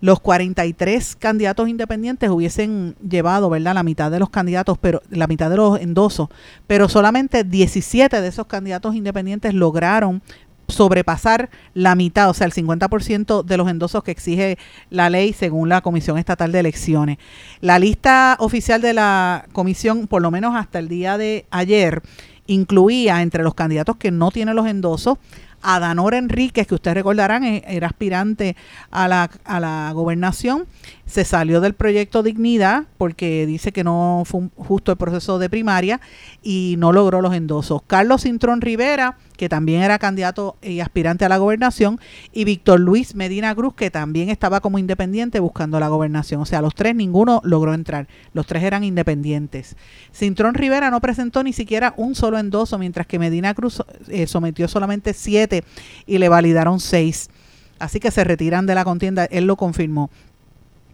Speaker 1: los 43 candidatos independientes hubiesen llevado, ¿verdad?, la mitad de los candidatos, pero la mitad de los endosos, pero solamente 17 de esos candidatos independientes lograron sobrepasar la mitad, o sea, el 50% de los endosos que exige la ley según la Comisión Estatal de Elecciones. La lista oficial de la comisión, por lo menos hasta el día de ayer, incluía entre los candidatos que no tienen los endosos a Danora Enríquez, que ustedes recordarán, e-, era aspirante a la, a la gobernación, se salió del proyecto Dignidad porque dice que no fue justo el proceso de primaria y no logró los endosos. Carlos Cintrón Rivera, que también era candidato y aspirante a la gobernación, y Víctor Luis Medina Cruz, que también estaba como independiente buscando la gobernación. O sea, los tres ninguno logró entrar, los tres eran independientes. Cintrón Rivera no presentó ni siquiera un solo endoso, mientras que Medina Cruz eh, sometió solamente siete y le validaron seis. Así que se retiran de la contienda, él lo confirmó.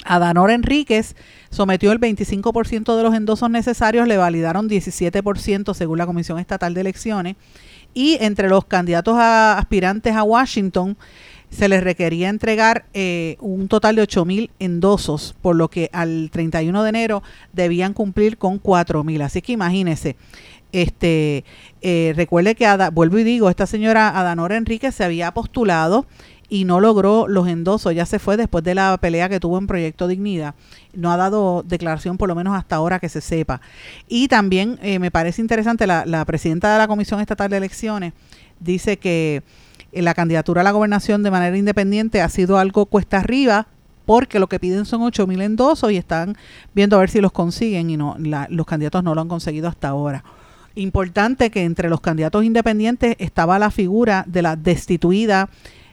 Speaker 1: Adanor Enríquez sometió el 25% de los endosos necesarios, le validaron 17% según la Comisión Estatal de Elecciones. Y entre los candidatos a aspirantes a Washington se les requería entregar eh, un total de 8.000 endosos, por lo que al 31 de enero debían cumplir con 4.000. Así que imagínense, este, eh, recuerde que, vuelvo y digo, esta señora Adanora Enríquez se había postulado y no logró los endosos, ya se fue después de la pelea que tuvo en Proyecto Dignidad. No ha dado declaración por lo menos hasta ahora que se sepa. Y también eh, me parece interesante, la, la presidenta de la Comisión Estatal de Elecciones dice que eh, la candidatura a la gobernación de manera independiente ha sido algo cuesta arriba porque lo que piden son 8 mil endosos y están viendo a ver si los consiguen y no los candidatos no lo han conseguido hasta ahora. Importante que entre los candidatos independientes estaba la figura de la destituida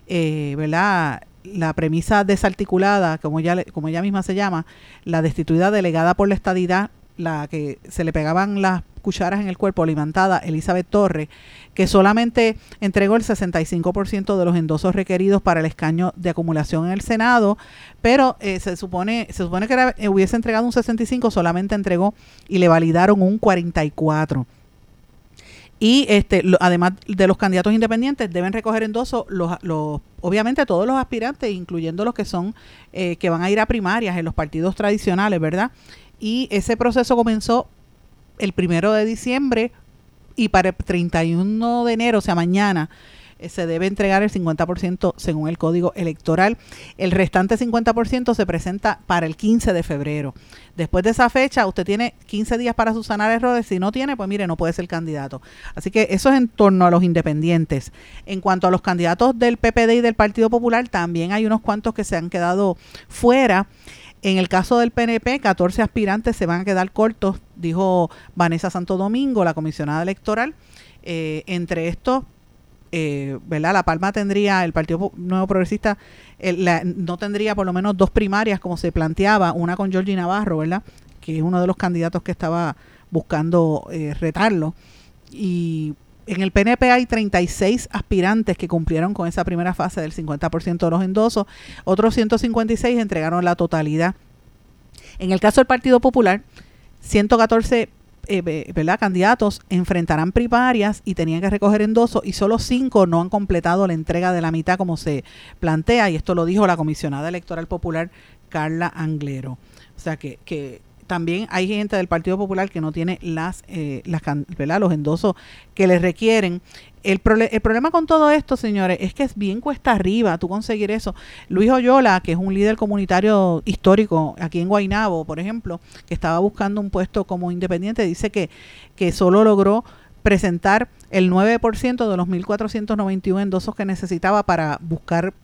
Speaker 1: eh, ¿verdad? la premisa desarticulada, como ella, como ella misma se llama, la destituida delegada por la estadidad, la que se le pegaban las cucharas en el cuerpo, alimentada Elizabeth Torre, que solamente entregó el 65% de los endosos requeridos para el escaño de acumulación en el Senado, pero eh, se supone se supone que hubiese entregado un 65, solamente entregó y le validaron un 44. Y este, además de los candidatos independientes, deben recoger endosos los, los, obviamente todos los aspirantes, incluyendo los que son, eh, que van a ir a primarias en los partidos tradicionales, ¿verdad? Y ese proceso comenzó el primero de diciembre y para el 31 de enero, o sea, mañana, se debe entregar el 50% según el código electoral. El restante 50% se presenta para el 15 de febrero. Después de esa fecha, usted tiene 15 días para subsanar errores. Si no tiene, pues mire, no puede ser candidato. Así que eso es en torno a los independientes. En cuanto a los candidatos del PPD y del Partido Popular, también hay unos cuantos que se han quedado fuera. En el caso del PNP, 14 aspirantes se van a quedar cortos, dijo Vanessa Santo Domingo, la comisionada electoral. Eh, entre estos, eh, ¿verdad? La Palma tendría, el Partido Nuevo Progresista no tendría por lo menos dos primarias como se planteaba, una con Georgie Navarro, ¿verdad? Que es uno de los candidatos que estaba buscando eh, retarlo. Y en el PNP hay 36 aspirantes que cumplieron con esa primera fase del 50% de los endosos, otros 156 entregaron la totalidad. En el caso del Partido Popular, 114 eh, ¿verdad? candidatos enfrentarán primarias y tenían que recoger endosos y solo cinco no han completado la entrega de la mitad como se plantea y esto lo dijo la comisionada electoral popular Carla Anglero. O sea que, que también hay gente del Partido Popular que no tiene las, eh, los endosos que les requieren. El, el, problema con todo esto, señores, es que es bien cuesta arriba tú conseguir eso. Luis Oyola, que es un líder comunitario histórico aquí en Guainabo, por ejemplo, que estaba buscando un puesto como independiente, dice que, que solo logró presentar el 9% de los 1.491 endosos que necesitaba para buscar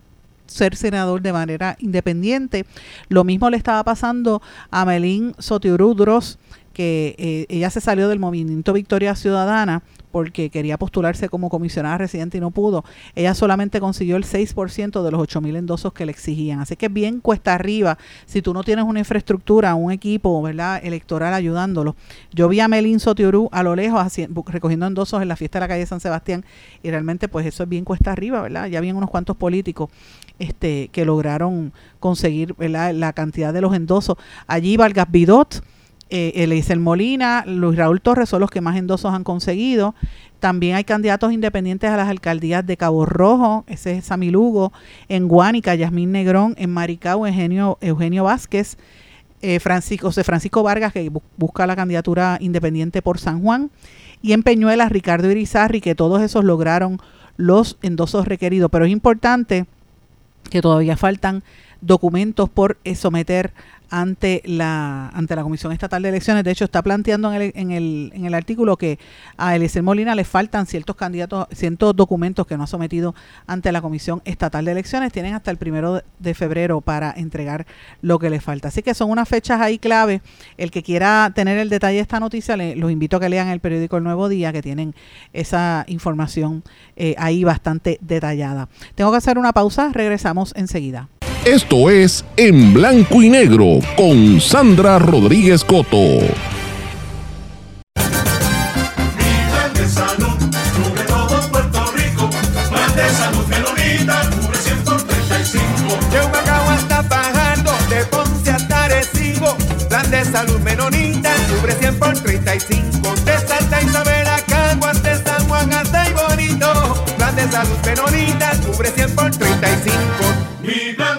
Speaker 1: ser senador de manera independiente. Lo mismo le estaba pasando a Melín Sotiurudros, que eh, ella se salió del movimiento Victoria Ciudadana porque quería postularse como comisionada residente y no pudo. Ella solamente consiguió el 6% de los 8.000 endosos que le exigían. Así que bien cuesta arriba si tú no tienes una infraestructura, un equipo ¿verdad? electoral ayudándolo. Yo vi a Melín Sotiurú a lo lejos recogiendo endosos en la fiesta de la calle San Sebastián y realmente pues eso es bien cuesta arriba, ¿verdad? Ya habían unos cuantos políticos este, que lograron conseguir la cantidad de los endosos. Allí Vargas Bidot eh, Molina, Luis Raúl Torres son los que más endosos han conseguido. También hay candidatos independientes a las alcaldías de Cabo Rojo, ese es Samilugo, en Guánica, Yasmín Negrón, en Maricao, Eugenio, Eugenio Vázquez, eh, José Francisco Vargas, que busca la candidatura independiente por San Juan, y en Peñuelas, Ricardo Irizarri, que todos esos lograron los endosos requeridos. Pero es importante que todavía faltan documentos por eh, someter ante la ante la Comisión Estatal de Elecciones. De hecho, está planteando en el, en el, en el artículo que a Eliezer Molina le faltan ciertos candidatos, ciertos documentos que no ha sometido ante la Comisión Estatal de Elecciones. Tienen hasta el primero de febrero para entregar lo que le falta. Así que son unas fechas ahí clave. El que quiera tener el detalle de esta noticia, le, los invito a que lean el periódico El Nuevo Día, que tienen esa información eh, ahí bastante detallada. Tengo que hacer una pausa, regresamos enseguida.
Speaker 2: Esto es En Blanco y Negro con Sandra Rodríguez Coto. Mi
Speaker 6: plan de salud cubre todo Puerto Rico. Plan de salud que cubre 135.
Speaker 7: De Humacao hasta Fajardo, de Ponce hasta Arecibo. Plan de salud menonita cubre 100 por 35. De Santa Isabel a Caguas, de San Juan hasta y Bonito. Plan de salud menonita cubre 100 por 35.
Speaker 6: Mi plan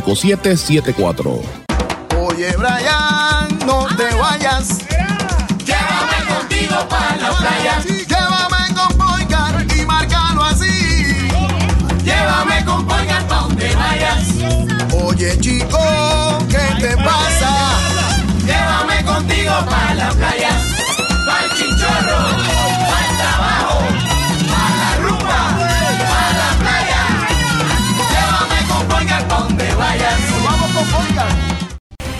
Speaker 2: 5774.
Speaker 7: Oye, Brian, no te vayas.
Speaker 6: Llévame contigo para la playa.
Speaker 7: Llévame con Poicar y márcalo así.
Speaker 6: Llévame con Poicar pa' donde vayas.
Speaker 7: Oye, chico, ¿qué te pasa?
Speaker 6: Llévame contigo para la playa.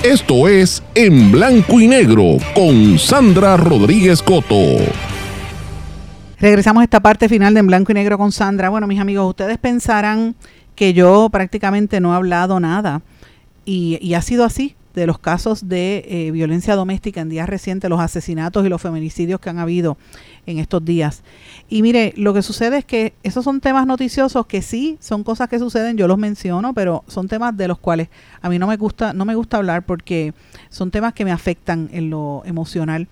Speaker 2: Esto es En Blanco y Negro con Sandra Rodríguez Coto.
Speaker 1: Regresamos a esta parte final de En Blanco y Negro con Sandra. Bueno, mis amigos, ustedes pensarán que yo prácticamente no he hablado nada y, ha sido así de los casos de eh, violencia doméstica en días recientes, los asesinatos y los feminicidios que han habido en estos días. Y mire, lo que sucede es que esos son temas noticiosos que sí son cosas que suceden, yo los menciono, pero son temas de los cuales a mí no me gusta, no me gusta hablar porque son temas que me afectan en lo emocional.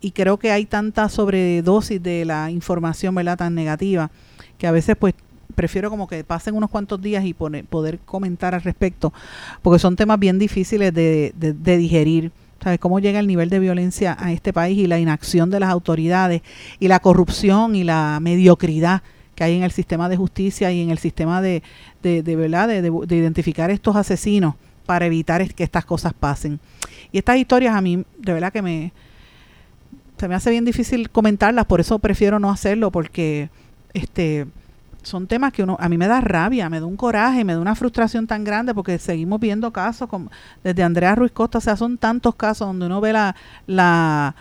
Speaker 1: Y creo que hay tanta sobredosis de la información, ¿verdad?, tan negativa, que a veces pues prefiero como que pasen unos cuantos días y poder comentar al respecto, porque son temas bien difíciles de, de digerir ¿Sabes cómo llega el nivel de violencia a este país y la inacción de las autoridades y la corrupción y la mediocridad que hay en el sistema de justicia y en el sistema de, de, verdad de, de, identificar estos asesinos para evitar que estas cosas pasen. Y estas historias a mí de verdad que me se me hace bien difícil comentarlas, por eso prefiero no hacerlo porque este son temas que uno, a mí me da rabia, me da un coraje, me da una frustración tan grande porque seguimos viendo casos como desde Andrea Ruiz Costa, o sea, son tantos casos donde uno ve la, la,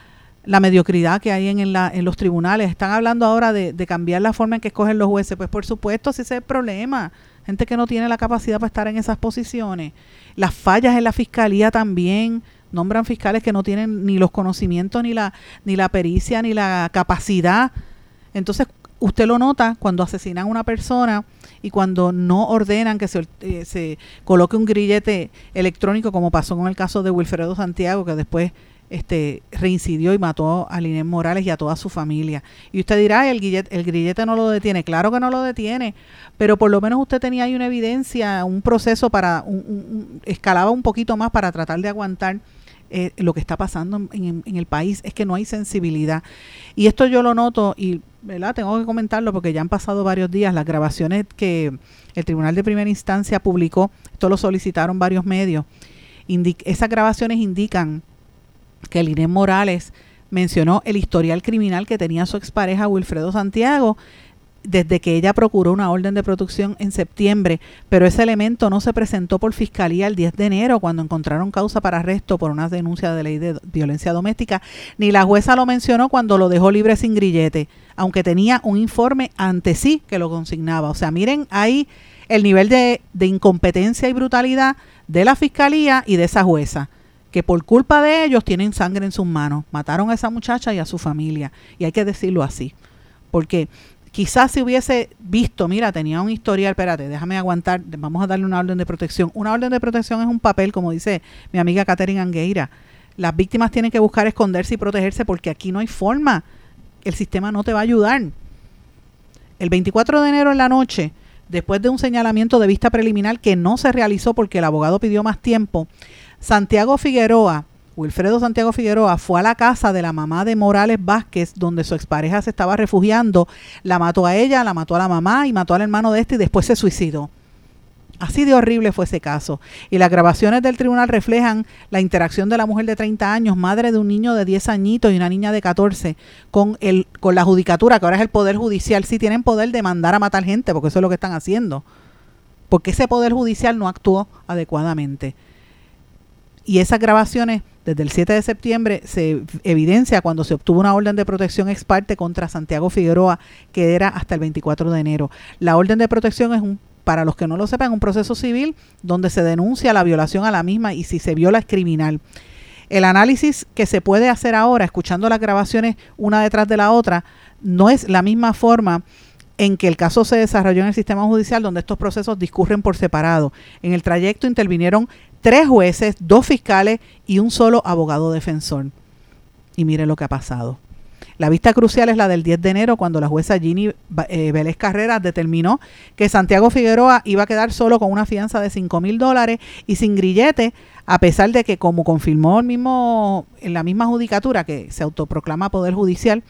Speaker 1: la mediocridad que hay en, la, en los tribunales. Están hablando ahora de, de, cambiar la forma en que escogen los jueces. Pues por supuesto, si ese es el problema. Gente que no tiene la capacidad para estar en esas posiciones. Las fallas en la fiscalía también. Nombran fiscales que no tienen ni los conocimientos, ni la, ni la pericia, ni la capacidad. Entonces, usted lo nota cuando asesinan a una persona y cuando no ordenan que se, eh, se, coloque un grillete electrónico, como pasó con el caso de Wilfredo Santiago, que después este, reincidió y mató a Linés Morales y a toda su familia. Y usted dirá, el grillete, el grillete no lo detiene. Claro que no lo detiene, pero por lo menos usted tenía ahí una evidencia, un proceso para, un, escalaba un poquito más para tratar de aguantar eh, lo que está pasando en, el país es que no hay sensibilidad. Y esto yo lo noto y ¿verdad? tengo que comentarlo porque ya han pasado varios días. Las grabaciones que el Tribunal de Primera Instancia publicó, esto lo solicitaron varios medios. esas grabaciones indican que Inés Morales mencionó el historial criminal que tenía su expareja Wilfredo Santiago desde que ella procuró una orden de protección en septiembre, pero ese elemento no se presentó por fiscalía el 10 de enero cuando encontraron causa para arresto por una denuncia de ley de violencia doméstica, ni la jueza lo mencionó cuando lo dejó libre sin grillete, aunque tenía un informe ante sí que lo consignaba. O sea, miren ahí el nivel de, de incompetencia y brutalidad de la fiscalía y de esa jueza que por culpa de ellos tienen sangre en sus manos. Mataron a esa muchacha y a su familia. Y hay que decirlo así. Porque Quizás si hubiese visto, mira, tenía un historial, espérate, déjame aguantar, vamos a darle una orden de protección. Una orden de protección es un papel, como dice mi amiga Catherine Angueira. Las víctimas tienen que buscar esconderse y protegerse porque aquí no hay forma. El sistema no te va a ayudar. El 24 de enero en la noche, después de un señalamiento de vista preliminar que no se realizó porque el abogado pidió más tiempo, Santiago Figueroa Wilfredo Santiago Figueroa fue a la casa de la mamá de Morales Vázquez, donde su expareja se estaba refugiando, la mató a ella, la mató a la mamá y mató al hermano de este y después se suicidó. Así de horrible fue ese caso. Y las grabaciones del tribunal reflejan la interacción de la mujer de 30 años, madre de un niño de 10 añitos y una niña de 14, con, el, con la judicatura, que ahora es el Poder Judicial. Sí tienen poder de mandar a matar gente, porque eso es lo que están haciendo. Porque ese Poder Judicial no actuó adecuadamente. Y esas grabaciones desde el 7 de septiembre se evidencia cuando se obtuvo una orden de protección ex parte contra Santiago Figueroa, que era hasta el 24 de enero. La orden de protección es un para los que no lo sepan, un proceso civil donde se denuncia la violación a la misma y si se viola es criminal. El análisis que se puede hacer ahora, escuchando las grabaciones una detrás de la otra, no es la misma forma en que el caso se desarrolló en el sistema judicial donde estos procesos discurren por separado. En el trayecto intervinieron tres jueces, dos fiscales y un solo abogado defensor. Y mire lo que ha pasado. La vista crucial es la del 10 de enero, cuando la jueza Ginny eh, Vélez Carreras determinó que Santiago Figueroa iba a quedar solo con una fianza de 5 mil dólares y sin grillete, a pesar de que, como confirmó el mismo, en la misma judicatura que se autoproclama Poder Judicial,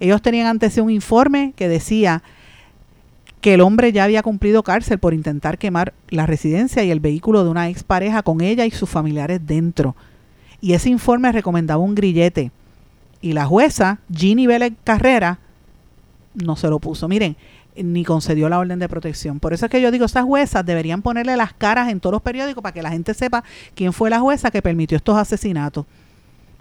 Speaker 1: ellos tenían ante sí un informe que decía que el hombre ya había cumplido cárcel por intentar quemar la residencia y el vehículo de una expareja con ella y sus familiares dentro. Y ese informe recomendaba un grillete. Y la jueza, Ginny Vélez Carrera, no se lo puso. Miren, ni concedió la orden de protección. Por eso es que yo digo, esas juezas deberían ponerle las caras en todos los periódicos para que la gente sepa quién fue la jueza que permitió estos asesinatos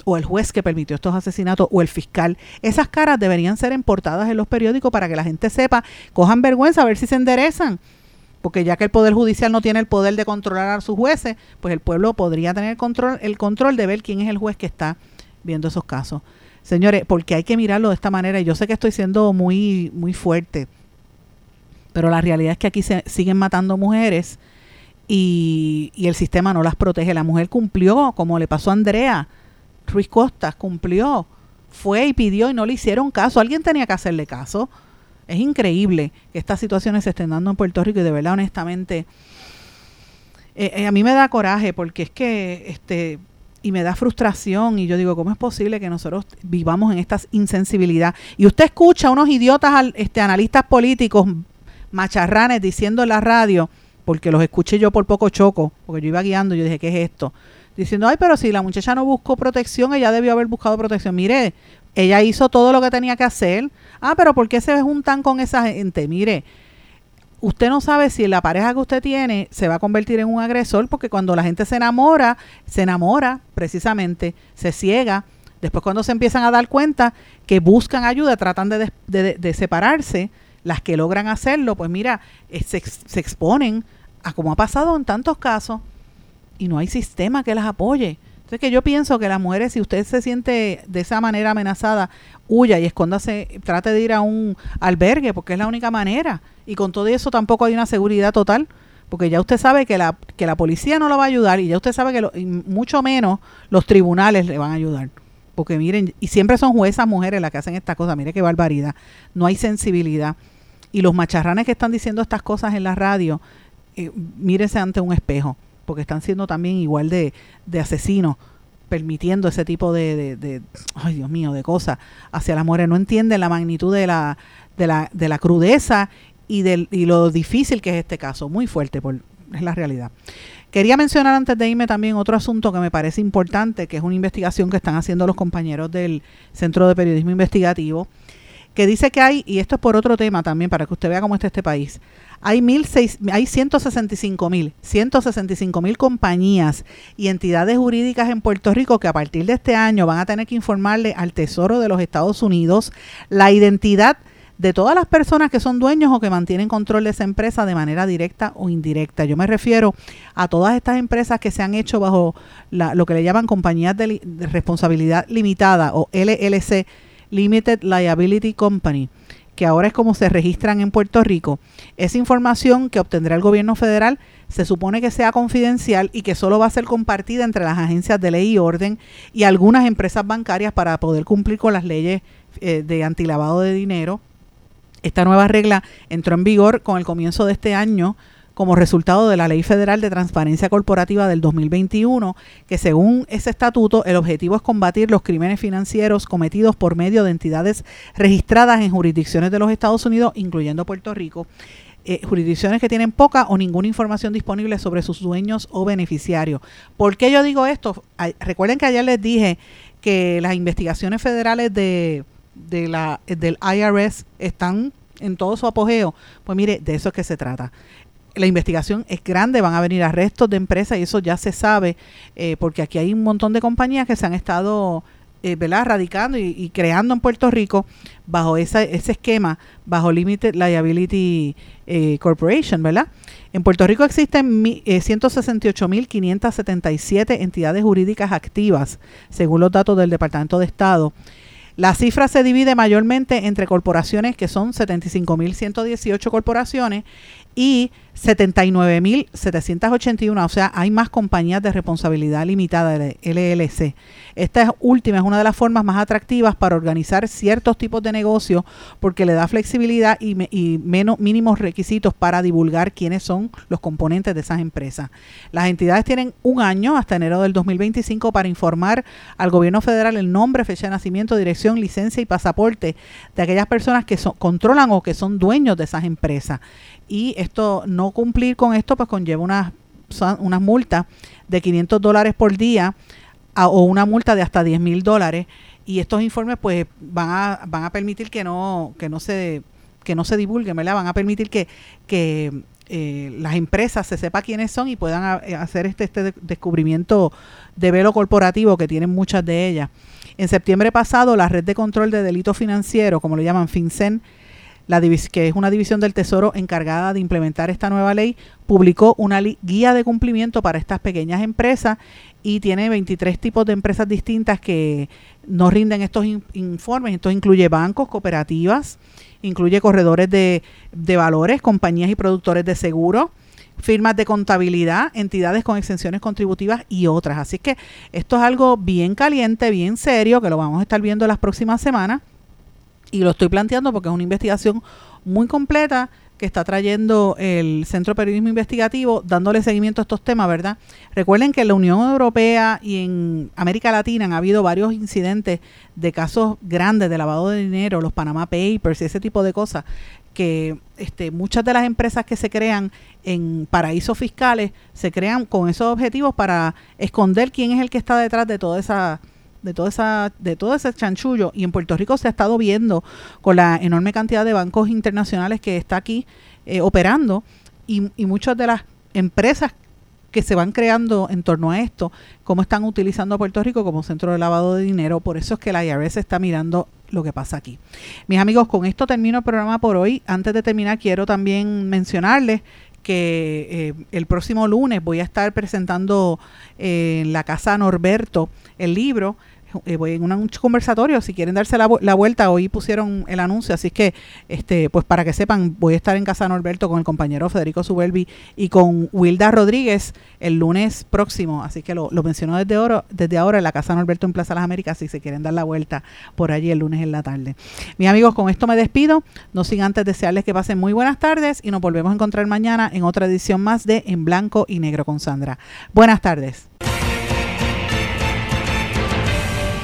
Speaker 1: o el juez que permitió estos asesinatos o el fiscal. Esas caras deberían ser importadas en los periódicos para que la gente sepa, cojan vergüenza a ver si se enderezan. Porque ya que el Poder Judicial no tiene el poder de controlar a sus jueces, pues el pueblo podría tener control, el control de ver quién es el juez que está viendo esos casos. Señores, porque hay que mirarlo de esta manera. Yo sé que estoy siendo muy, muy fuerte, pero la realidad es que aquí se siguen matando mujeres y, y el sistema no las protege. La mujer cumplió, como le pasó a Andrea Ruiz Costas, cumplió, fue y pidió y no le hicieron caso. Alguien tenía que hacerle caso. Es increíble que estas situaciones se estén dando en Puerto Rico y de verdad, honestamente, eh, eh, a mí me da coraje porque es que este y me da frustración y yo digo, ¿cómo es posible que nosotros vivamos en esta insensibilidad? Y usted escucha a unos idiotas este, analistas políticos macharranes diciendo en la radio, porque los escuché yo por poco choco, porque yo iba guiando, yo dije, ¿qué es esto? Diciendo, ay, pero si la muchacha no buscó protección, ella debió haber buscado protección. Mire, ella hizo todo lo que tenía que hacer. Ah, pero ¿por qué se juntan con esa gente? Mire, usted no sabe si la pareja que usted tiene se va a convertir en un agresor, porque cuando la gente se enamora, se enamora precisamente, se ciega. Después cuando se empiezan a dar cuenta que buscan ayuda, tratan de, de, separarse, las que logran hacerlo, pues mira, eh, se, se exponen a como ha pasado en tantos casos y no hay sistema que las apoye. Entonces que yo pienso que las mujeres, si usted se siente de esa manera amenazada, huya y escóndase, trate de ir a un albergue, porque es la única manera. Y con todo eso tampoco hay una seguridad total, porque ya usted sabe que la, que la policía no lo va a ayudar y ya usted sabe que lo, mucho menos los tribunales le van a ayudar. Porque miren, y siempre son juezas mujeres las que hacen esta cosa, mire qué barbaridad. No hay sensibilidad. Y los macharranes que están diciendo estas cosas en la radio, eh, mírense ante un espejo porque están siendo también igual de, de asesinos, permitiendo ese tipo de, de, ay Dios mío, de cosas hacia las mujeres. No entienden la magnitud de la, de la, de la crudeza y, del, y lo difícil que es este caso. Muy fuerte, por, es la realidad. Quería mencionar antes de irme también otro asunto que me parece importante, que es una investigación que están haciendo los compañeros del Centro de Periodismo Investigativo, que dice que hay, y esto es por otro tema también, para que usted vea cómo está este país, hay, mil seis, hay 165 mil, 165 mil compañías y entidades jurídicas en Puerto Rico que a partir de este año van a tener que informarle al Tesoro de los Estados Unidos la identidad de todas las personas que son dueños o que mantienen control de esa empresa de manera directa o indirecta. Yo me refiero a todas estas empresas que se han hecho bajo lo que le llaman compañías de responsabilidad limitada o LLC, Limited Liability Company que ahora es como se registran en Puerto Rico, esa información que obtendrá el gobierno federal se supone que sea confidencial y que solo va a ser compartida entre las agencias de ley y orden y algunas empresas bancarias para poder cumplir con las leyes eh, de antilavado de dinero. Esta nueva regla entró en vigor con el comienzo de este año como resultado de la Ley Federal de Transparencia Corporativa del 2021, que según ese estatuto el objetivo es combatir los crímenes financieros cometidos por medio de entidades registradas en jurisdicciones de los Estados Unidos, incluyendo Puerto Rico, eh, jurisdicciones que tienen poca o ninguna información disponible sobre sus dueños o beneficiarios. ¿Por qué yo digo esto? recuerden que ayer les dije que las investigaciones federales de, del IRS están en todo su apogeo. Pues mire, de eso es que se trata la investigación es grande, van a venir arrestos de empresas y eso ya se sabe, eh, porque aquí hay un montón de compañías que se han estado eh, radicando y, creando en Puerto Rico bajo ese esquema, bajo Limited Liability eh, Corporation, ¿verdad? En Puerto Rico existen 168.577 eh, entidades jurídicas activas, según los datos del Departamento de Estado. La cifra se divide mayormente entre corporaciones, que son 75.118 corporaciones, y 79.781, o sea, hay más compañías de responsabilidad limitada de LLC. Esta última es una de las formas más atractivas para organizar ciertos tipos de negocios porque le da flexibilidad y, menos mínimos requisitos para divulgar quiénes son los componentes de esas empresas. Las entidades tienen un año hasta enero del 2025 para informar al gobierno federal el nombre, fecha de nacimiento, dirección, licencia y pasaporte de aquellas personas que controlan o que son dueños de esas empresas y esto no cumplir con esto pues conlleva unas unas multas de 500 dólares por día o una multa de hasta 10 mil dólares y estos informes pues van a, van a permitir que no que no se que no se divulguen. Van a permitir que, que eh, las empresas se sepa quiénes son y puedan eh, hacer este, este descubrimiento de velo corporativo que tienen muchas de ellas. En septiembre pasado, la Red de Control de Delitos Financieros, como lo llaman FinCEN, la que es una división del Tesoro encargada de implementar esta nueva ley, publicó una guía de cumplimiento para estas pequeñas empresas y tiene 23 tipos de empresas distintas que nos rinden estos informes. Esto incluye bancos, cooperativas, incluye corredores de, de valores, compañías y productores de seguros, firmas de contabilidad, entidades con exenciones contributivas y otras. Así que esto es algo bien caliente, bien serio, que lo vamos a estar viendo las próximas semanas. Y lo estoy planteando porque es una investigación muy completa que está trayendo el Centro de Periodismo Investigativo, dándole seguimiento a estos temas, ¿verdad? Recuerden que en la Unión Europea y en América Latina han habido varios incidentes de casos grandes de lavado de dinero, los Panama Papers y ese tipo de cosas, que este, muchas de las empresas que se crean en paraísos fiscales se crean con esos objetivos para esconder quién es el que está detrás de toda esa de toda esa de todo ese chanchullo y en Puerto Rico se ha estado viendo con la enorme cantidad de bancos internacionales que está aquí eh, operando y, y muchas de las empresas que se van creando en torno a esto, cómo están utilizando a Puerto Rico como centro de lavado de dinero. Por eso es que la IRS está mirando lo que pasa aquí. Mis amigos, con esto termino el programa por hoy. Antes de terminar, quiero también mencionarles que eh, el próximo lunes voy a estar presentando eh, en la casa Norberto el libro eh, voy en un conversatorio, si quieren darse la, vuelta, hoy pusieron el anuncio, así que, este, pues para que sepan, voy a estar en Casa Norberto con el compañero Federico Subelvi y con Wilda Rodríguez el lunes próximo, así que lo, lo menciono desde, oro, desde ahora en la Casa Norberto en Plaza Las Américas, si se quieren dar la vuelta por allí el lunes en la tarde. Mis amigos, con esto me despido, no sin antes desearles que pasen muy buenas tardes y nos volvemos a encontrar mañana en otra edición más de En Blanco y Negro con Sandra. Buenas tardes.